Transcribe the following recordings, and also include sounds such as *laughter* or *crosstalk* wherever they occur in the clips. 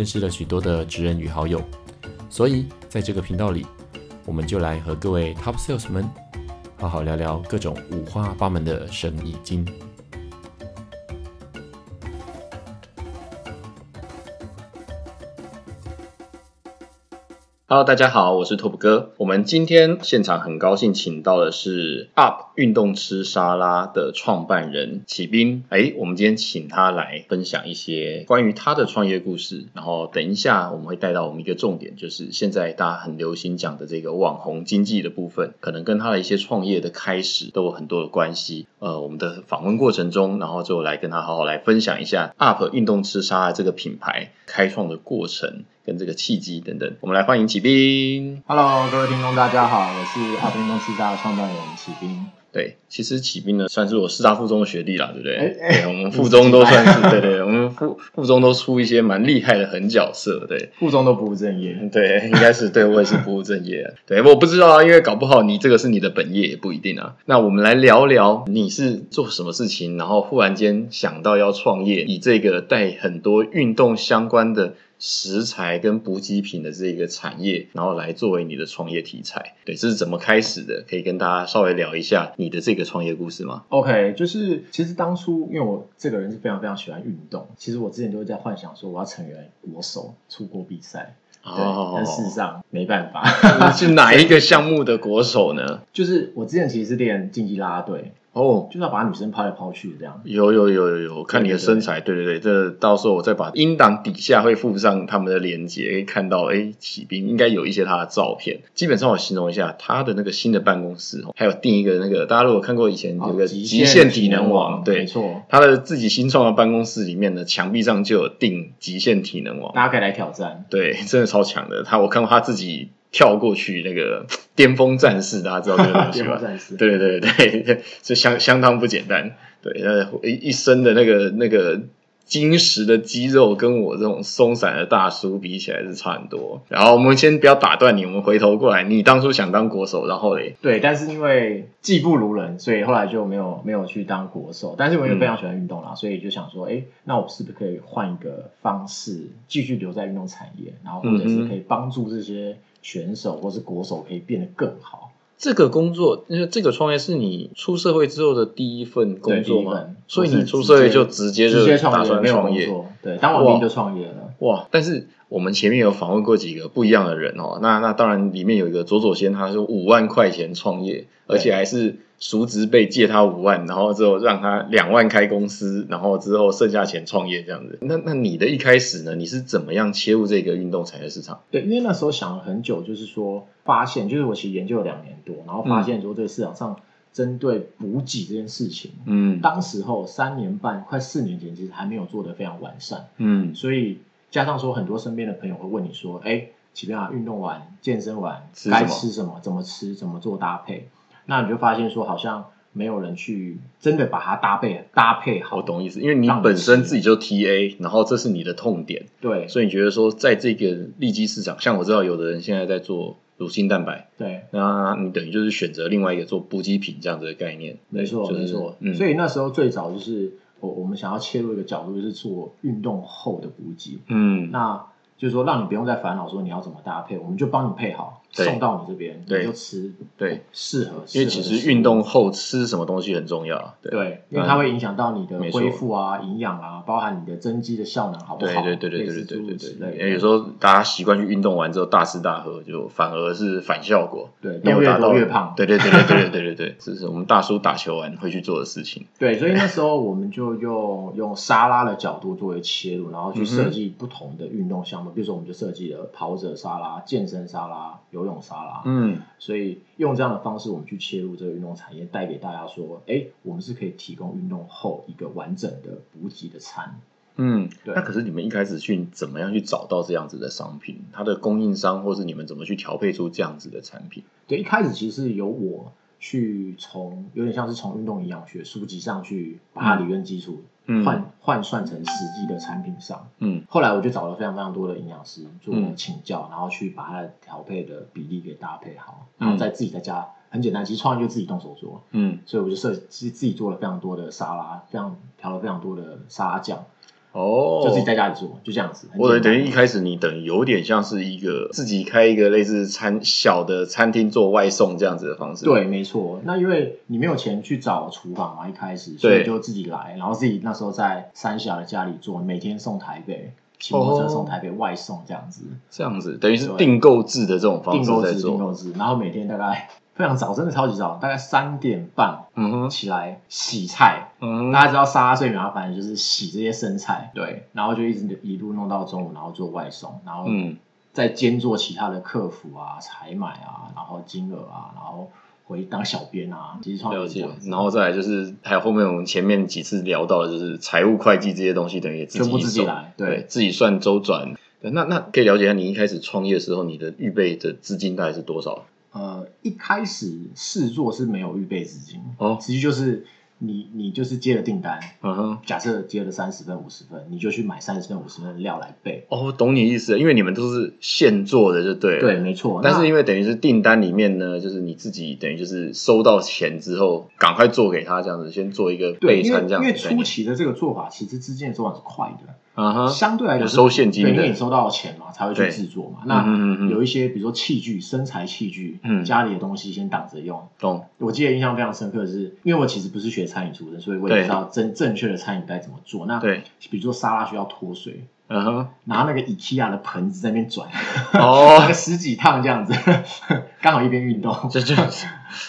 认识了许多的职人与好友，所以在这个频道里，我们就来和各位 Top Sales 们好好聊聊各种五花八门的生意经。Hello，大家好，我是 Top 哥。我们今天现场很高兴请到的是 Up 运动吃沙拉的创办人启斌。哎，我们今天请他来分享一些关于他的创业故事。然后等一下我们会带到我们一个重点，就是现在大家很流行讲的这个网红经济的部分，可能跟他的一些创业的开始都有很多的关系。呃，我们的访问过程中，然后就来跟他好好来分享一下 Up 运动吃沙拉这个品牌开创的过程。跟这个契机等等，我们来欢迎启兵。Hello，各位听众，大家好，我是阿兵公司大的创办人启兵。对，其实启兵呢，算是我师大附中的学弟啦，对不对？哎哎对，我们附中都算是，对对，我们附附中都出一些蛮厉害的狠角色，对附中都不务正业，对，应该是对我也是不务正业，*laughs* 对，我不知道啊，因为搞不好你这个是你的本业也不一定啊。那我们来聊聊你是做什么事情，然后忽然间想到要创业，以这个带很多运动相关的。食材跟补给品的这个产业，然后来作为你的创业题材，对，这是怎么开始的？可以跟大家稍微聊一下你的这个创业故事吗？OK，就是其实当初因为我这个人是非常非常喜欢运动，其实我之前就会在幻想说我要成为国手，出国比赛。对，哦但事实上没办法。你是哪一个项目的国手呢？*laughs* 就是我之前其实是练竞技啦啦队，哦，就是要把女生抛来抛去这样。有有有有有，看你的身材，对对对，这到时候我再把音档底下会附上他们的链接，可以看到，哎，启兵应该有一些他的照片。基本上我形容一下他的那个新的办公室，还有定一个那个，大家如果看过以前有个哦极限体能网，没，错，他的自己新创的办公室里面呢，墙壁上就有定极限体能网，大家可以来挑战。对，真的超强的。他我看过他自己跳过去那个 *tsk* 巅峰战士，大家知道这个东西吧 *laughs* 巅峰？战士，对对对对，这相相当不简单。对，呃，一一身的那个那个坚实的肌肉，跟我这种松散的大叔比起来是差很多。然后我们先不要打断你，我们回头过来，你当初想当国手，然后嘞，对，但是因为技不如人，所以后来就没有没有去当国手。但是我又非常喜欢运动啦，所以就想说，哎，那我是不是可以换一个方式，继续留在运动产业，然后或者是可以帮助这些选手或是国手可以变得更好。这个工作，因为这个创业是你出社会之后的第一份工作吗？所以你出社会就直接就打算创业。对，当完兵就创业了。哇！但是我们前面有访问过几个不一样的人哦，那那当然里面有一个左左先，他是五万块钱创业，而且还是叔侄辈借他五万，然后之后让他两万开公司，然后之后剩下钱创业这样子。那那你的一开始呢？你是怎么样切入这个运动产业市场？对，因为那时候想了很久，就是说发现，就是我其实研究了两年多，然后发现说这个市场上针对补给这件事情，嗯当时候三年半快四年前，其实还没有做得非常完善，嗯，所以加上说很多身边的朋友会问你说，哎，启斌啊，运动完、健身完吃该吃什么？怎么吃？怎么做搭配？那你就发现说，好像没有人去真的把它搭配搭配好。我懂意思，因为你本身自己就 TA，然后这是你的痛点，对所以你觉得说在这个利基市场，像我知道有的人现在在做乳清蛋白。对，那你等于就是选择另外一个做补给品这样子的概念，没错就是没错。嗯，所以那时候最早就是我我们想要切入一个角度，就是做运动后的补给。嗯，那就是说，让你不用再烦恼说你要怎么搭配，我们就帮你配好，对送到你这边，对你就吃对，适合。因为其实运动后吃什么东西很重要啊，对对，因为它会影响到你的恢复啊、营养啊，包含你的增肌的效能好不好？对对对对对对对对有时候大家习惯去运动完之后大吃大喝，就反而是反效果，对动越没有达到多越胖。对对对对对对对对对，这是我们大叔打球完会去做的事情。*laughs* 对，所以那时候我们就用用沙拉的角度作为切入，然后去设计不同的运动项目，比如说我们就设计了跑者沙拉、健身沙拉、游泳沙拉。嗯，所以用这样的方式，我们去切入这个运动产业，带给大家说，哎，我们是可以提供运动后一个完整的补给的餐。嗯，对那可是你们一开始去怎么样去找到这样子的商品？它的供应商，或是你们怎么去调配出这样子的产品？对，一开始其实是由我去从有点像是从运动营养学书籍上去把它理论基础嗯换、换算成实际的产品上。嗯。后来我就找了非常非常多的营养师做嗯。请教，然后去把它的调配的比例给搭配好，嗯。然后再自己在家很简单，其实创业就自己动手做，嗯，所以我就设计自己做了非常多的沙拉，非常调了非常多的沙拉酱，哦，就自己在家里做，就这样子。很或者简单等于一开始你等于有点像是一个自己开一个类似餐小的餐厅做外送这样子的方式。，对，没错。那因为你没有钱去找厨房嘛，一开始，所以就自己来，然后自己那时候在三峡的家里做，每天送台北，骑摩托车哦送台北外送这样子，这样子等于是订购制的这种方订购制，订式在做。购制，然后每天大概非常早，真的超级早，大概三点半起来洗菜。嗯，大家知道沙拉最麻烦的就是洗这些生菜，对，然后就一直一路弄到中午，然后做外送，然后嗯，再兼做其他的客服啊、采买啊，然后金额啊，然后回当小编啊，了解然后再来就是还有后面我们前面几次聊到的，就是财务会计这些东西，等于也自己全部自己来对对，自己算周转。对那那可以了解一下，你一开始创业的时候，你的预备的资金大概是多少？呃，一开始试做是没有预备资金，哦实际就是你你就是接了订单，嗯哼，假设接了三十份、五十份，你就去买三十份、五十份的料来备。哦，懂你意思了，因为你们都是现做的，就对了。对，没错。但是因为等于是订单里面呢，就是你自己等于就是收到钱之后，赶快做给他这样子，先做一个备餐这样因为子的概念。初期的这个做法，其实资金的做法是快的，啊哈，相对来讲收现金的对，因为你收到钱嘛，才会去制作嘛。那嗯有一些比如说器具、身材器具，嗯家里的东西先挡着用。懂。我记得印象非常深刻的是，因为我其实不是学餐饮出身，所以我也不知道正正确的餐饮该怎么做。那对，比如说沙拉需要脱水，嗯哼，拿那个 IKEA 的盆子在那边转，哦 *laughs* 十几趟这样子，*laughs* 刚好一边运动。就就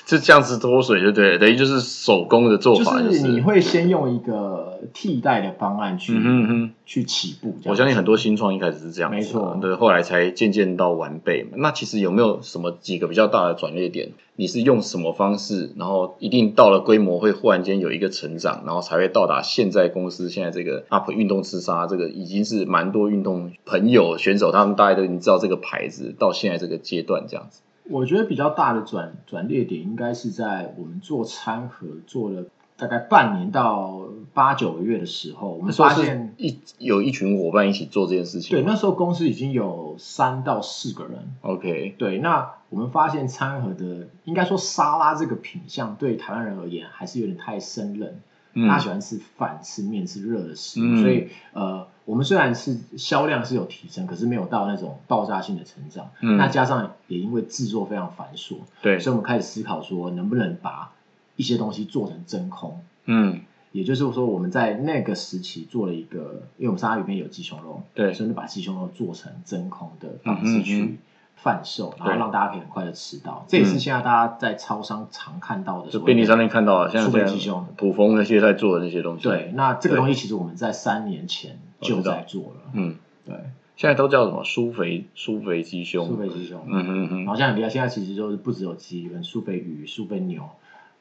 就这样子脱水就对了，等于就是手工的做法，就是你会先用一个替代的方案去、嗯哼。去起步，我相信很多新创一开始是这样没错对，后来才渐渐到完备嘛。那其实有没有什么几个比较大的转捩点？你是用什么方式，然后一定到了规模会忽然间有一个成长，然后才会到达现在公司现在这个 UP 运动吃沙这个已经是蛮多运动朋友选手他们大概都已经知道这个牌子到现在这个阶段这样子。我觉得比较大的转转捩点应该是在我们做餐盒做了大概半年到八九个月的时候，我们发现，一有一群伙伴一起做这件事情对，那时候公司已经有三到四个人。OK，对，那我们发现餐盒的，应该说沙拉这个品相对台湾人而言还是有点太生冷。嗯大家喜欢吃饭、吃面、吃热的食物，嗯所以呃，我们虽然是销量是有提升，可是没有到那种爆炸性的成长。嗯那加上也因为制作非常繁琐，对，所以我们开始思考说，能不能把一些东西做成真空。嗯，也就是说，我们在那个时期做了一个，因为我们沙拉里面有鸡胸肉，对。所以就把鸡胸肉做成真空的方式去贩售，然后对。让大家可以很快的吃到。这也是现在大家在超商常看到的就便利商店看到了，现在北鸡胸。普丰那些在做的那些东西。对，那这个东西其实我们在三年前就在做了。嗯，对，现在都叫什么？苏肥苏肥鸡胸，苏肥鸡胸，嗯嗯嗯。然后现在很厉害，现在其实就是不只有鸡，可能苏肥鱼、苏肥牛，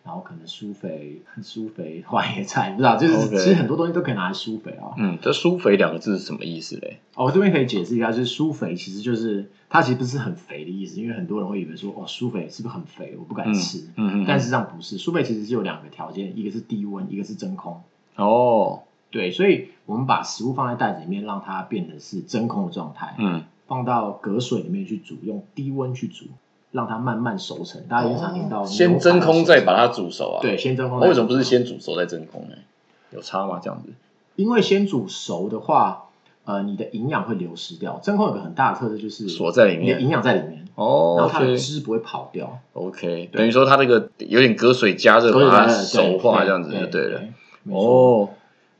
然后可能苏肥 *laughs* 苏肥花椰菜，不知道，就是其实很多东西都可以拿来苏肥啊。嗯，这酥肥两个字是什么意思嘞？哦，我这边可以解释一下，就是苏肥其实就是它其实不是很肥的意思，因为很多人会以为说哦苏肥是不是很肥，我不敢吃。嗯嗯，但事实上不是，苏肥其实是有两个条件，一个是低温，一个是真空。哦，对，所以我们把食物放在袋子里面，让它变得是真空的状态。嗯，放到隔水里面去煮，用低温去煮，让它慢慢熟成。大家经常听到、哦先真空再把它煮熟啊？对，先真空。为什么不是先煮熟再真空呢？有差吗？这样子？因为先煮熟的话，呃，你的营养会流失掉。真空有个很大的特色就是锁在里面你的营养在里面，哦然后它的汁不会跑掉，OK，等于说它这个有点隔水加热把它熟化这样子就对了。。哦，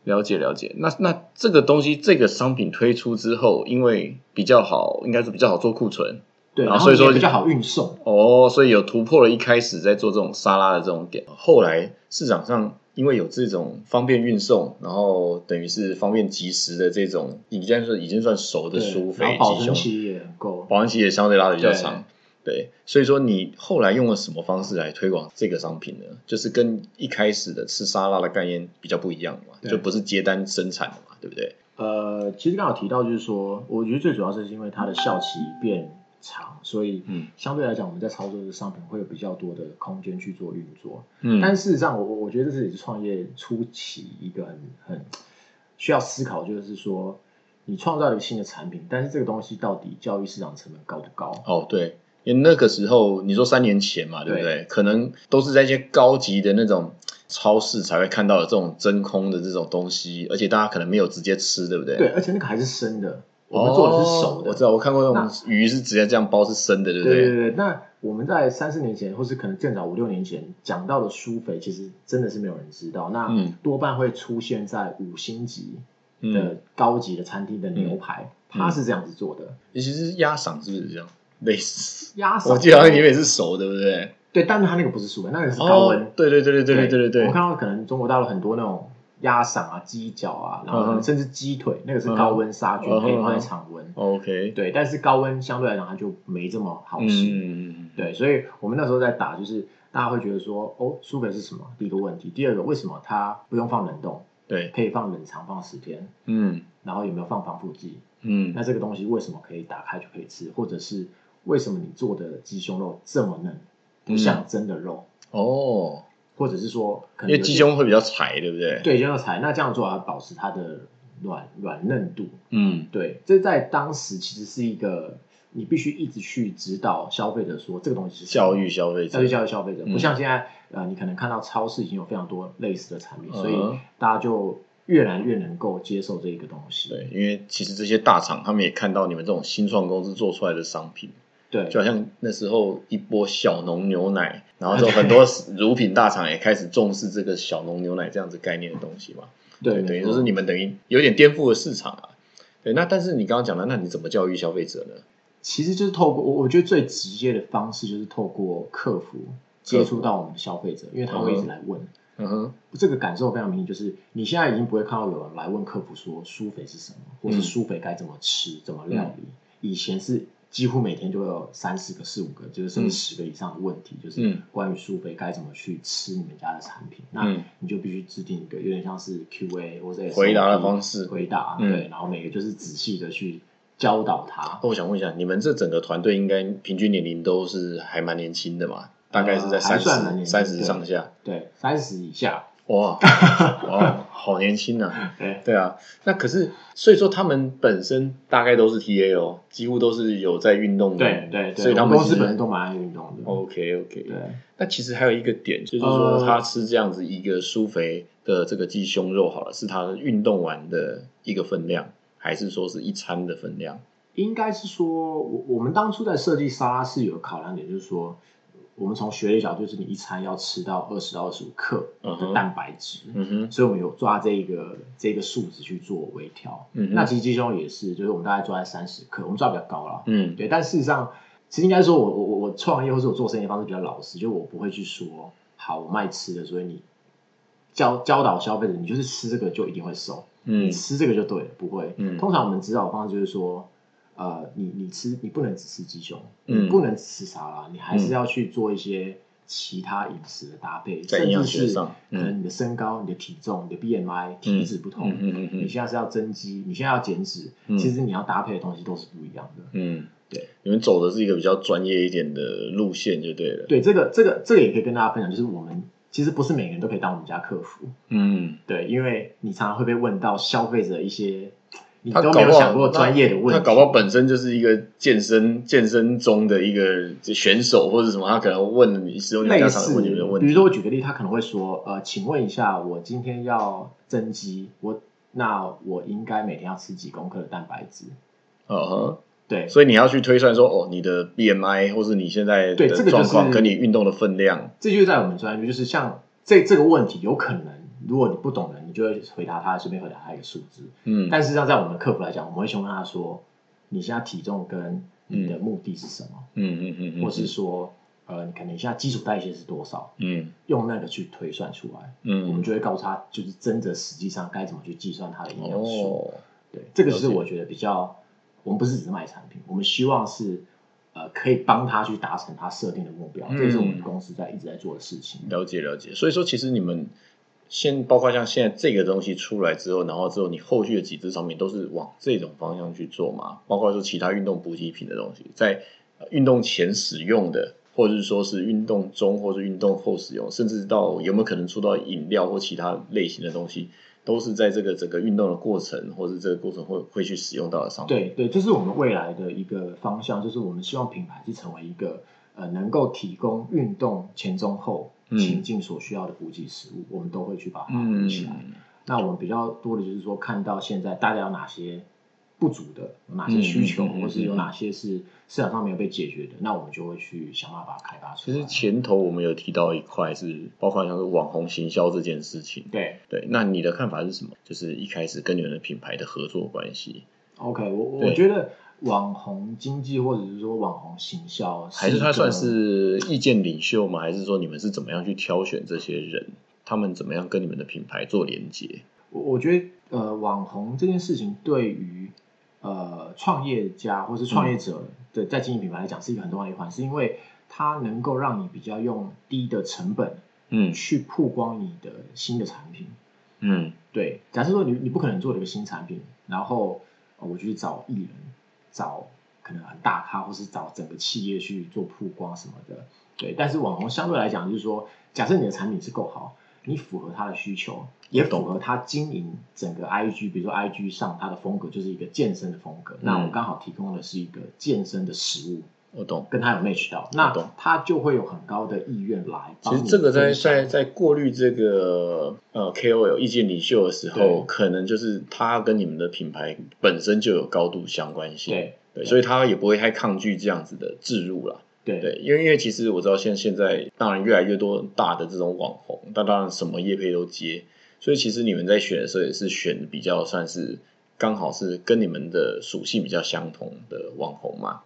了解了解。那那这个东西，这个商品推出之后，因为比较好，应该是比较好做库存对，然后所以说比较好运送。哦，所以有突破了一开始在做这种沙拉的这种点。后来市场上因为有这种方便运送，然后等于是方便及时的这种，已经算已经算熟的对酥然保存期也很够。保温期也相对拉的比较对长。对，所以说你后来用了什么方式来推广这个商品呢？就是跟一开始的吃沙拉的概念比较不一样嘛，就不是接单生产的嘛，对不对？呃，其实刚好提到就是说，我觉得最主要是因为它的效期变长，所以嗯相对来讲，我们在操作这个商品会有比较多的空间去做运作。嗯但事实上，我我我觉得这是也是创业初期一个很很需要思考，就是说你创造一个新的产品，但是这个东西到底教育市场成本高不高？哦，对，因为那个时候你说三年前嘛，对不对？可能都是在一些高级的那种超市才会看到的这种真空的这种东西，而且大家可能没有直接吃，对不对？对，而且那个还是生的，我们做的是熟的。哦我知道，我看过那种鱼是直接这样包是生的，对不对对对对，那我们在三四年前，或是可能更早五六年前讲到的苏肥，其实真的是没有人知道。那嗯多半会出现在五星级嗯，的高级的餐厅的牛排，它是这样子做的。尤其是鸭嗓是不是这样类似？鸭嗓，我记得好像里面也是熟的，对不对？对，但是它那个不是苏肥，那个是高温。哦对对对对对对对对对，我看到可能中国大陆很多那种鸭嗓啊、鸡脚啊，然后甚至鸡腿，那个是高温杀菌，可以放在常温。OK，对，但是高温相对来讲它就没这么好嗯吃。对，所以我们那时候在打，就是大家会觉得说，哦，苏肥是什么？第一个问题，第二个，为什么它不用放冷冻，对，可以放冷藏放十天？嗯然后有没有放防腐剂？嗯那这个东西为什么可以打开就可以吃？或者是为什么你做的鸡胸肉这么嫩，不像真的肉？哦，或者是说，可因为鸡胸会比较柴，对不对？，对，就要裁，那这样做要保持它的软软嫩度。嗯对，这在当时其实是一个你必须一直去指导消费者说这个东西是教育消费者教育教育消费者，嗯不像现在呃，你可能看到超市已经有非常多类似的产品，所以嗯大家就越来越能够接受这一个东西。对，因为其实这些大厂他们也看到你们这种新创公司做出来的商品，对就好像那时候一波小农牛奶，然后就很多 *laughs* 乳品大厂也开始重视这个小农牛奶这样子概念的东西嘛。对，等于就是你们等于有点颠覆了市场啊。对，那但是你刚刚讲了，那你怎么教育消费者呢？其实就是透过我我觉得最直接的方式就是透过客服接触到我们的消费者，因为他会一直来问。嗯哼，这个感受非常明显，就是你现在已经不会看到有人来问客服说苏肥是什么，或是苏肥该怎么吃、怎么料理。以前是几乎每天就会有三四个、四五个，就是甚至十个以上的问题，就是嗯关于苏菲该怎么去吃你们家的产品。那嗯你就必须制定一个有点像是 Q&A 或者回答的方式回答嗯对，然后每个就是仔细的去教导他。那我想问一下，你们这整个团队应该平均年龄都是还蛮年轻的嘛？大概是在三十、三十上下。对，三十以下，哇 *laughs* 哇，好年轻啊！对对啊，那可是所以说他们本身大概都是 TA 哦，几乎都是有在运动的。对对对，所以他们公司本身都蛮爱运动的。OK OK。对。那其实还有一个点，就是说呃他吃这样子一个酥肥的这个鸡胸肉，好了，是他运动完的一个分量，还是说是一餐的分量？应该是说，我我们当初在设计沙拉是有考量点，就是说，我们从学理角度，就是你一餐要吃到二十到二十五克的蛋白质，嗯哼，所以我们有抓这一个这个数值去做微调。嗯哼那其实鸡胸也是，就是我们大概抓在三十克，我们抓比较高了。嗯对，但事实上，其实应该说我我我我创业或者我做生意的方式比较老实，就我不会去说，好，我卖吃的，所以你教教导消费者，你就是吃这个就一定会瘦。嗯你吃这个就对了，不会。嗯通常我们指导的方式就是说，呃，你你吃你不能只吃鸡胸，嗯你不能只吃沙拉，你还是要去做一些其他饮食的搭配，甚至是可能你的身高、你的体重、你的 BMI、体脂不同，你现在是要增肌，你现在要减脂，嗯其实你要搭配的东西都是不一样的。嗯，对，你们走的是一个比较专业一点的路线，就对了。对，这个这个这个也可以跟大家分享，就是我们其实不是每个人都可以当我们家客服，嗯，对，因为你常常会被问到消费者一些你他都没有想过专业的问题，他搞不好本身就是一个健身健身中的一个选手或者什么，他可能问你使用你家常似，问你的问题。比如说我举个例，他可能会说，呃，请问一下，我今天要增肌，我那我应该每天要吃几公克的蛋白质？嗯哼，对，所以你要去推算说，哦，你的 BMI 或是你现在的对这个就是状况跟你运动的分量，这就是在我们专业，就是像这这个问题，有可能如果你不懂的，你就会回答他，顺便回答他一个数字。嗯，但事实上，在我们的客服来讲，我们会先问他说，你现在体重跟你的目的是什么，嗯嗯嗯嗯，或是说，呃，你可能你现在基础代谢是多少，嗯用那个去推算出来。嗯我们嗯就会告诉他，就是真的实际上该怎么去计算它的营养素。哦，对，这个是我觉得比较，我们不是只是卖产品，我们希望是呃可以帮他去达成他设定的目标，嗯这是我们公司在一直在做的事情。了解了解。所以说，其实你们先包括像现在这个东西出来之后，然后之后你后续的几支产品都是往这种方向去做嘛？包括说其他运动补给品的东西，在运动前使用的，或者是说是运动中或者运动后使用，甚至到有没有可能出到饮料或其他类型的东西，都是在这个整个运动的过程，或者这个过程会会去使用到的商品。对对，这是我们未来的一个方向，就是我们希望品牌是成为一个呃能够提供运动前中后情境所需要的补给食物，我们都会去把它补起来。嗯那我们比较多的就是说，看到现在大家有哪些不足的，有哪些需求，或是有哪些是市场上没有被解决的，那我们就会去想办法把它开发出来。其实前头我们有提到一块是包括像是网红行销这件事情。对对，那你的看法是什么？就是一开始跟你们的品牌的合作关系，，OK，我我对我觉得网红经济或者是说网红行销，还是他算是意见领袖吗？还是说你们是怎么样去挑选这些人？他们怎么样跟你们的品牌做连接？我我觉得呃，网红这件事情对于呃创业家或是创业者的在经营品牌来讲是一个很重要的一环，是因为它能够让你比较用低的成本嗯去曝光你的新的产品。嗯对，假设说你你不可能做了一个新产品，然后、呃我就去找艺人，找可能很大咖，或是找整个企业去做曝光什么的。对，但是网红相对来讲，就是说，假设你的产品是够好，你符合他的需求，也符合他经营整个 IG，比如说 IG 上他的风格就是一个健身的风格，那我刚好提供的是一个健身的食物，我懂。跟他有 match 到，那懂他就会有很高的意愿来。其实这个在在在过滤这个呃 KOL 意见领袖的时候，可能就是他跟你们的品牌本身就有高度相关性。对对，所以他也不会太抗拒这样子的置入了。对对，因为因为其实我知道现现在当然越来越多大的这种网红，但当然什么业配都接，所以其实你们在选的时候也是选比较算是刚好是跟你们的属性比较相同的网红嘛。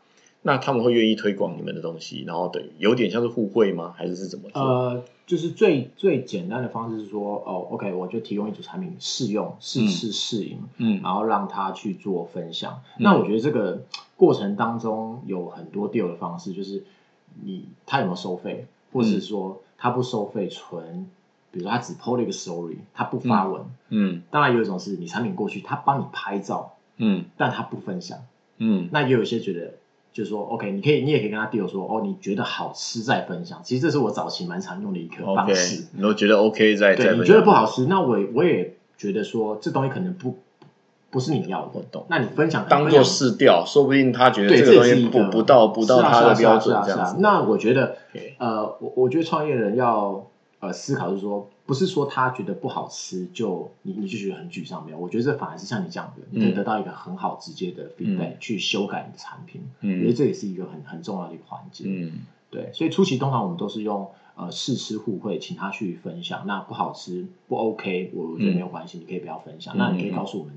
那他们会愿意推广你们的东西，然后等于有点像是互惠吗？还是是怎么做？呃，就是最最简单的方式是说，哦，OK，我就提供一组产品试用、试吃、试饮，嗯然后让他去做分享。那我觉得这个过程当中有很多 deal 的方式，就是你他有没有收费，或者是说他不收费，纯比如说他只 PO 了一个 story，他不发文。嗯当然有一种是你产品过去，他帮你拍照，嗯但他不分享。嗯那也有一些觉得，就是说，OK，你可以，你也可以跟他 deal 说，哦，你觉得好吃再分享。其实这是我早期蛮常用的一个方式。你都觉得 OK 在在对，你觉得不好吃，那我我也觉得说，这东西可能不不是你要的。那你分享当做试调，说不定他觉得对，这这个东西不不到不到他的标准这样。那我觉得呃，我我觉得创业人要呃思考，就是说，不是说他觉得不好吃就你你就觉得很沮丧，没有。我觉得这反而是像你这样的，你可以嗯得到一个很好直接的 feedback，、去修改你的产品。嗯我觉得这也是一个很很重要的一个环节。嗯对，所以初期通常我们都是用呃试吃互惠，请他去分享。那不好吃不 OK，我我觉得没有关系，你可以不要分享。嗯那你可以告诉我们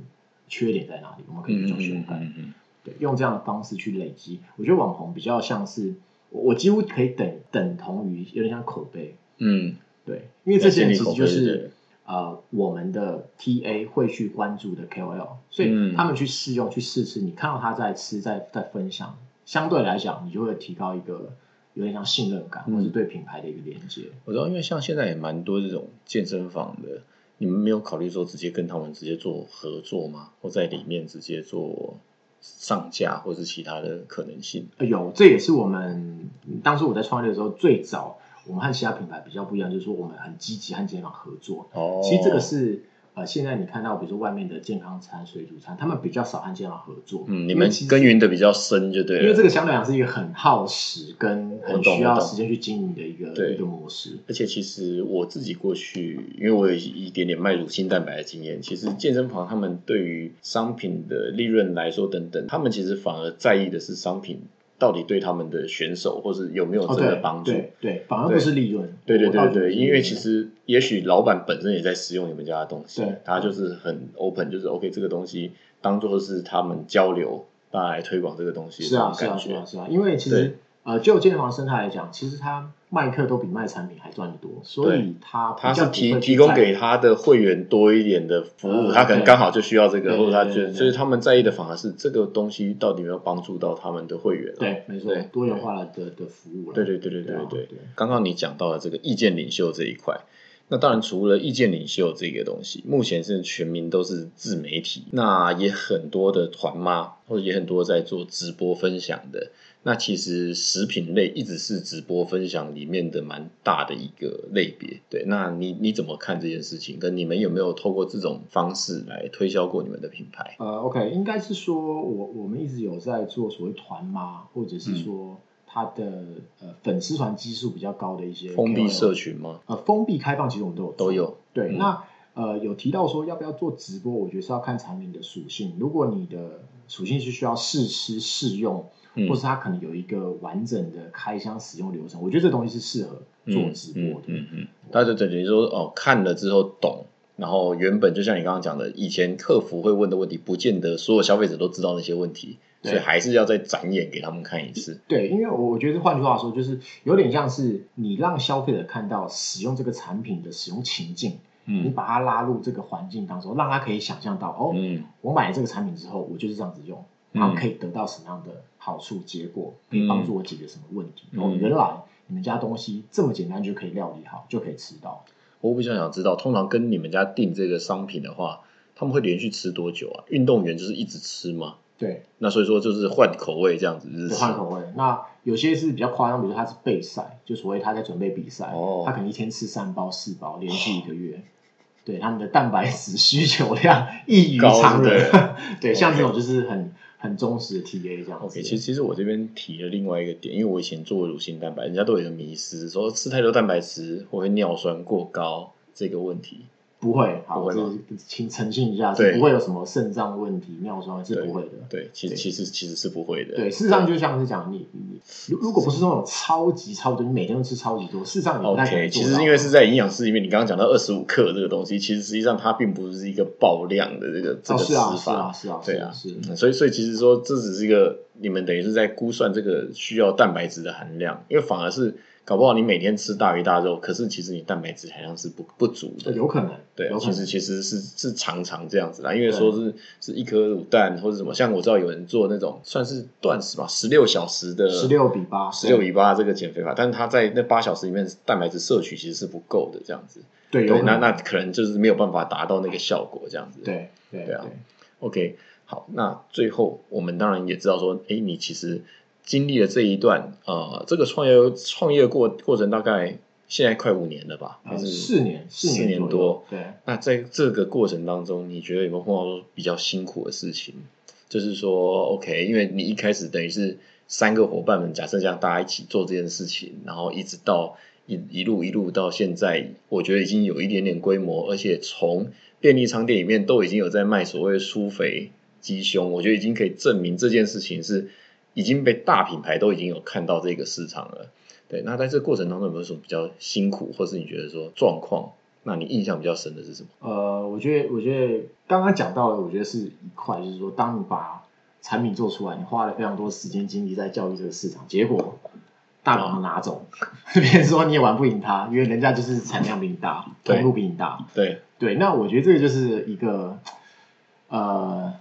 缺点在哪里，我们可以去做修改。嗯嗯对，用这样的方式去累积。我觉得网红比较像是我我几乎可以等等同于有点像口碑。嗯对，因为这些人其实就是呃我们的 TA 会去关注的 KOL，所以嗯他们去试用、去试吃，你看到他在吃、在在分享，相对来讲，你就会提高一个有点像信任感，嗯或者对品牌的一个连接。我知道，因为像现在也蛮多这种健身房的，你们没有考虑说直接跟他们直接做合作吗？或在里面直接做上架，或是其他的可能性？呃有，这也是我们当初我在创业的时候最早，我们和其他品牌比较不一样，就是说我们很积极和健身房合作。哦，其实这个是呃，现在你看到比如说外面的健康餐、水煮餐，他们比较少和健身房合作。嗯，你们耕耘的比较深，就对了。因为这个相对来讲是一个很耗时跟很需要时间去经营的一个对一个模式。而且其实我自己过去，因为我有一点点卖乳清蛋白的经验，其实健身房他们对于商品的利润来说等等，他们其实反而在意的是商品到底对他们的选手或是有没有哦，真的帮助。对对，反而不是利润。对对对对，因为其实也许老板本身也在使用你们家的东西，他就是很 open，就是 OK 这个东西当做是他们交流，大家来推广这个东西是啊是啊。是啊，因为其实呃，就健身房生态来讲，其实他卖课都比卖产品还赚得多，所以他他是提提供在给他的会员多一点的服务，呃他可能对刚好就需要这个，所以他们在意的反而是这个东西到底有没有帮助到他们的会员、啊。对，没错，多元化了的的服务了。对对对对对对刚刚你讲到了这个意见领袖这一块，那当然，除了意见领袖这个东西，目前是全民都是自媒体，那也很多的团妈，或者也很多在做直播分享的。那其实食品类一直是直播分享里面的蛮大的一个类别。对，那你你怎么看这件事情？跟你们有没有透过这种方式来推销过你们的品牌？呃，OK，应该是说我我们一直有在做所谓团妈，或者是说。它的呃粉丝团基数比较高的一些封闭社群吗？呃，封闭开放其实我们都有都有。对，那呃有提到说要不要做直播，我觉得是要看产品的属性。如果你的属性是需要试吃试用，或是它可能有一个完整的开箱使用流程，我觉得这东西是适合做直播的。嗯嗯，大家等于说哦，看了之后懂。然后原本就像你刚刚讲的，以前客服会问的问题，不见得所有消费者都知道那些问题，所以还是要再展演给他们看一次。对，因为我觉得换句话说，就是有点像是你让消费者看到使用这个产品的使用情境，嗯，你把它拉入这个环境当中，让他可以想象到，哦，我买了这个产品之后，我就是这样子用，然后可以得到什么样的好处结果，可以帮助我解决什么问题。哦，原来你们家东西这么简单就可以料理好，就可以吃到。我比较想知道，通常跟你们家订这个商品的话，他们会连续吃多久啊？运动员就是一直吃吗？对，那所以说就是换口味这样子，换口味。那有些是比较夸张，比如说他是备赛，就所谓他在准备比赛，他可能一天吃三包四包，连续一个月，*laughs* 对他们的蛋白质需求量 *laughs* 异于常人。*laughs* 对，像这种就是很。很忠实的 TA 这样。OK，其实其实我这边提了另外一个点，因为我以前做乳清蛋白，人家都有一个迷思，说吃太多蛋白质会尿酸过高这个问题。不会，好，这请澄清一下，是不会有什么肾脏问题、尿酸是不会的。对，其实其实其实是不会的。对，事实上就像是讲你你如如果不是那种超级超级，你每天都吃超级多，事实上你 OK，其实因为是在营养师里面，你刚刚讲到二十五克这个东西，其实实际上它并不是一个爆量的这个这个吃法，是啊是啊，对啊是。所以所以其实说这只是一个你们等于是在估算这个需要蛋白质的含量，因为反而是。搞不好你每天吃大鱼大肉，可是其实你蛋白质含量是不不足的，有可能。对，其实其实是是常常这样子啦，因为说是是一颗卤蛋或者什么，像我知道有人做那种算是断食吧，十六小时的十六比八，十六比八这个减肥法，但是他在那八小时里面蛋白质摄取其实是不够的，这样子。对，那那可能就是没有办法达到那个效果，这样子。对对对啊。OK，好，那最后我们当然也知道说，哎，你其实。经历了这一段，呃，这个创业创业过过程大概现在快五年了吧？还是四年？四年多。对。那在这个过程当中，你觉得有没有碰到比较辛苦的事情？就是说，OK，因为你一开始等于是三个伙伴们，假设这样大家一起做这件事情，然后一直到一一路一路到现在，我觉得已经有一点点规模，而且从便利商店里面都已经有在卖所谓苏肥鸡胸，我觉得已经可以证明这件事情是。已经被大品牌都已经有看到这个市场了，对。那在这过程当中有没有什么比较辛苦，或是你觉得说状况？那你印象比较深的是什么？呃，我觉得，我觉得刚刚讲到的，我觉得是一块，就是说，当你把产品做出来，你花了非常多时间精力在教育这个市场，结果大佬拿走，*laughs* 别人说你也玩不赢他，因为人家就是产量比你大，投入比你大，对对。那我觉得这个就是一个，呃。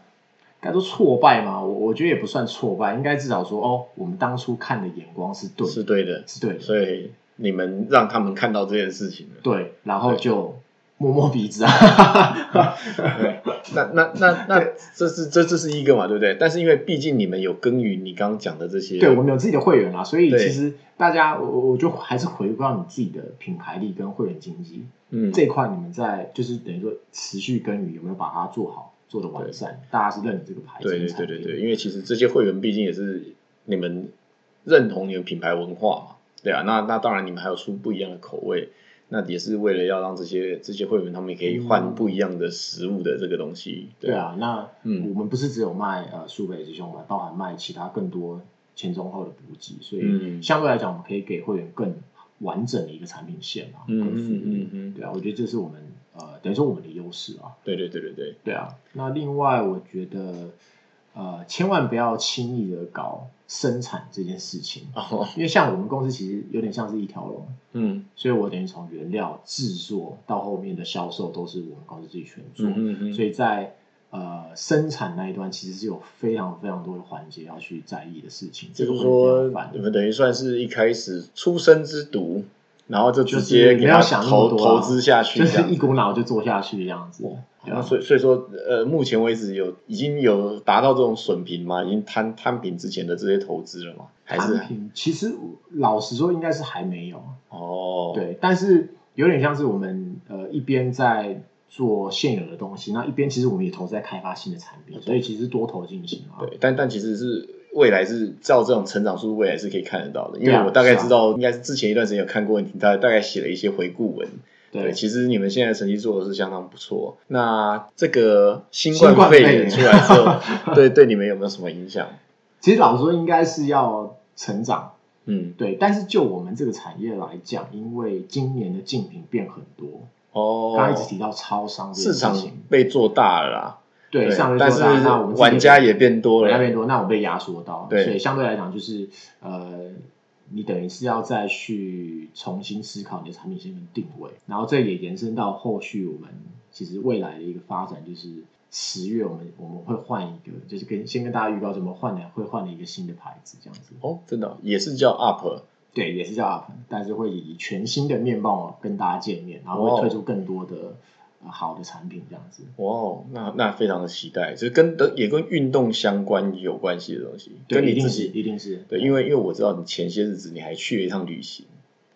该说挫败吗？我我觉得也不算挫败，应该至少说哦，我们当初看的眼光是对，是对的，是对的。所以你们让他们看到这件事情了，对，然后就摸摸鼻子啊。*laughs* 对，那那那那这是这这是一个嘛，对不对？但是因为毕竟你们有耕耘你刚刚讲的这些，对我们有自己的会员啊，所以其实大家我我就还是回归到你自己的品牌力跟会员经济，嗯，这一块你们在就是等于说持续耕耘有没有把它做好？做的完善，大家是认这个牌子。对对对对对，因为其实这些会员毕竟也是你们认同你们品牌文化嘛，对啊。那那当然你们还有出不一样的口味，那也是为了要让这些这些会员他们也可以换不一样的食物的这个东西。对啊，那嗯，我们不是只有卖呃苏北之兄嘛，包含卖其他更多前中后的补给，所以相对来讲，我们可以给会员更完整的一个产品线嘛，嗯嗯嗯。对啊，我觉得这是我们。呃，等于说我们的优势啊，对对对对对，对啊。那另外，我觉得呃，千万不要轻易的搞生产这件事情，因为像我们公司其实有点像是一条龙，嗯，所以我等于从原料制作到后面的销售都是我们公司自己全做，嗯嗯，所以在呃生产那一端其实是有非常非常多的环节要去在意的事情，就是说你们等于算是一开始出生之犊。然后就直接给他投投资下去，就是一股脑就做下去这样子。然后啊所以所以说，呃，目前为止有已经有达到这种损平吗？已经摊摊平之前的这些投资了吗？还是其实老实说，应该是还没有。哦，，对，但是有点像是我们呃一边在做现有的东西，那一边其实我们也投资在开发新的产品，所以其实多头进行啊。对，但但其实是未来是照这种成长速度，未来是可以看得到的。因为我大概知道，应该是之前一段时间有看过你大大概写了一些回顾文。对，其实你们现在成绩做的是相当不错。那这个新新冠冠肺炎出来之后，*laughs* 对对你们有没有什么影响？其实老实说，应该是要成长。嗯，对，但是就我们这个产业来讲，因为今年的竞品变很多，哦，刚刚一直提到超商市场，被做大了啦。对，上面但是做大那我们玩家也变多了。玩家变多，那我被压缩到，对所以相对来讲就是呃，你等于是要再去重新思考你的产品线跟定位，然后这也延伸到后续我们其实未来的一个发展，就是十月我们我们会换一个，就是跟先跟大家预告，怎么换的会换了一个新的牌子这样子，哦，真的哦也是叫 UP 对，也是叫 Up，但是会以全新的面貌跟大家见面，然后会推出更多的、呃好的产品这样子。哇哦，那那非常的期待，就是跟的也跟运动相关有关系的东西，对，跟一定是，一定是，对，因为因为我知道你前些日子你还去了一趟旅行，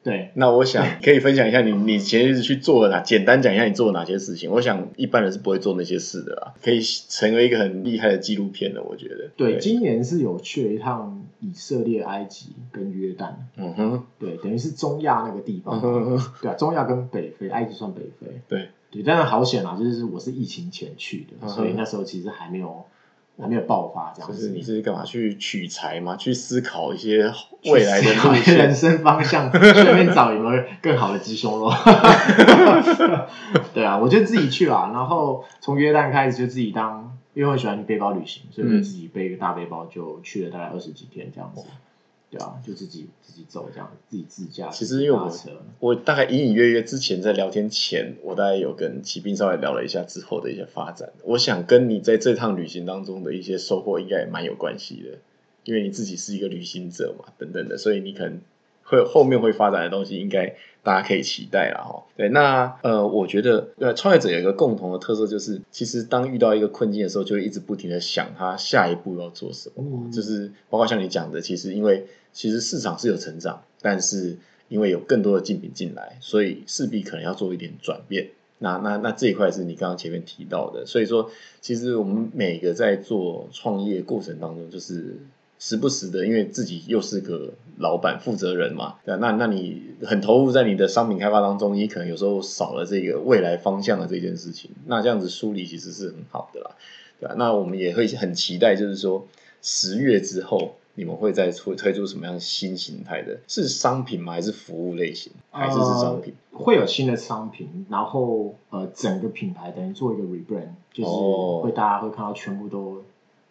对。那我想 *laughs* 可以分享一下你你前些日子去做了哪，简单讲一下你做了哪些事情。我想一般人是不会做那些事的啦，可以成为一个很厉害的纪录片的，我觉得。对，今年是有去了一趟以色列、埃及跟约旦，嗯哼，对，等于是中亚那个地方，嗯哼，对啊，中亚跟北非，埃及算北非，对，对，但是好险啊，就是我是疫情前去的，嗯所以那时候其实还没有还没有爆发这样子。就是你是干嘛去取材嘛？去思考一些未来的路人。生方向，顺便找有没有更好的鸡胸肉。*laughs* 对啊，我就自己去啦，然后从约旦开始就自己当，因为我很喜欢背包旅行，所以我就嗯自己背一个大背包，就去了大概二十几天这样子。对啊，就自己自己走这样，自己自驾。其实因为我车，我大概隐隐约约之前在聊天前，我大概有跟骑兵稍微聊了一下之后的一些发展。我想跟你在这趟旅行当中的一些收获应该也蛮有关系的，因为你自己是一个旅行者嘛，等等的，所以你可能会后面会发展的东西，应该大家可以期待了哈。对，那呃，我觉得呃，创业者有一个共同的特色，就是其实当遇到一个困境的时候，就会一直不停的想他下一步要做什么。嗯就是包括像你讲的，其实因为其实市场是有成长，但是因为有更多的竞品进来，所以势必可能要做一点转变。那那那这一块是你刚刚前面提到的，所以说其实我们每个在做创业过程当中，就是时不时的，因为自己又是个老板负责人嘛，对啊那那你很投入在你的商品开发当中，你可能有时候少了这个未来方向的这件事情，那这样子梳理其实是很好的啦，对啊，那我们也会很期待，就是说十月之后。你们会再推推出什么样新形态的？是商品吗？还是服务类型？还是是商品？呃会有新的商品，然后呃，整个品牌等于做一个 rebrand，就是哦会大家会看到全部都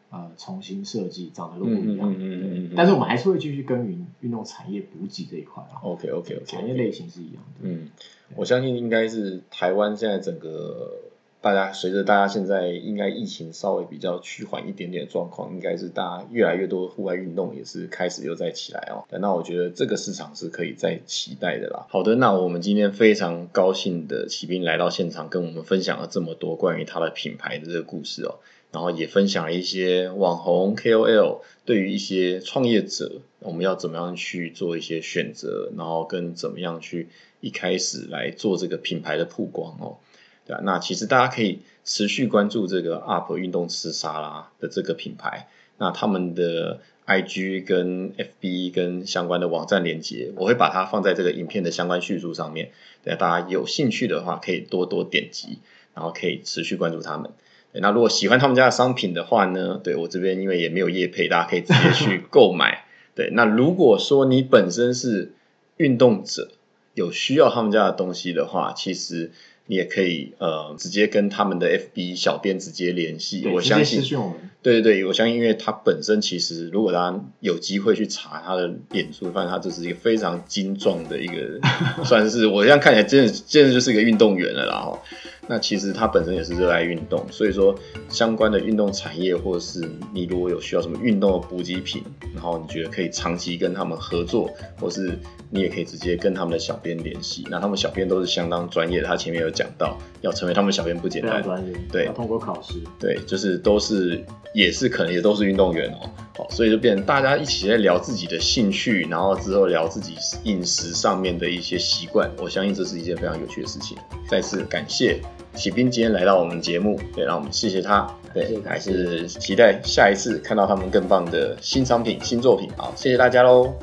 呃重新设计，长得都不一样。嗯嗯嗯嗯但是我们还是会继续耕耘运动产业补给这一块啊。OK OK OK，产业类型是一样的。嗯，我相信应该是台湾现在整个大家随着大家现在应该疫情稍微比较趋缓一点点的状况，应该是大家越来越多户外运动也是开始又在起来哦。那我觉得这个市场是可以再期待的啦。好的，那我们今天非常高兴的骑兵来到现场，跟我们分享了这么多关于他的品牌的这个故事哦。然后也分享了一些网红 KOL 对于一些创业者，我们要怎么样去做一些选择，然后跟怎么样去一开始来做这个品牌的曝光哦，对啊，那其实大家可以持续关注这个 UP 运动吃沙拉的这个品牌，那他们的 IG 跟 FB 跟相关的网站连接，我会把它放在这个影片的相关叙述上面，对大家有兴趣的话可以多多点击，然后可以持续关注他们。对那如果喜欢他们家的商品的话呢，对我这边因为也没有业配，大家可以直接去 *laughs* 购买。对，那如果说你本身是运动者，有需要他们家的东西的话，其实你也可以呃直接跟他们的 FB 小编直接联系。我相信对对对，我相信，因为他本身其实，如果大家有机会去查他的脸书，发现他就是一个非常精壮的一个，*laughs* 算是我这样看起来真的真的就是一个运动员了啦哈。那其实他本身也是热爱运动，所以说相关的运动产业，或者是你如果有需要什么运动的补给品，然后你觉得可以长期跟他们合作，或是你也可以直接跟他们的小编联系。那他们小编都是相当专业的，他前面有讲到，要成为他们小编不简单，专业，对，要通过考试，对，就是都是也是可能也都是运动员哦，好，所以就变成大家一起在聊自己的兴趣，然后之后聊自己饮食上面的一些习惯，我相信这是一件非常有趣的事情。再次感谢。启斌今天来到我们节目，对，让我们谢谢他，对，还是期待下一次看到他们更棒的新商品、新作品，好，谢谢大家喽。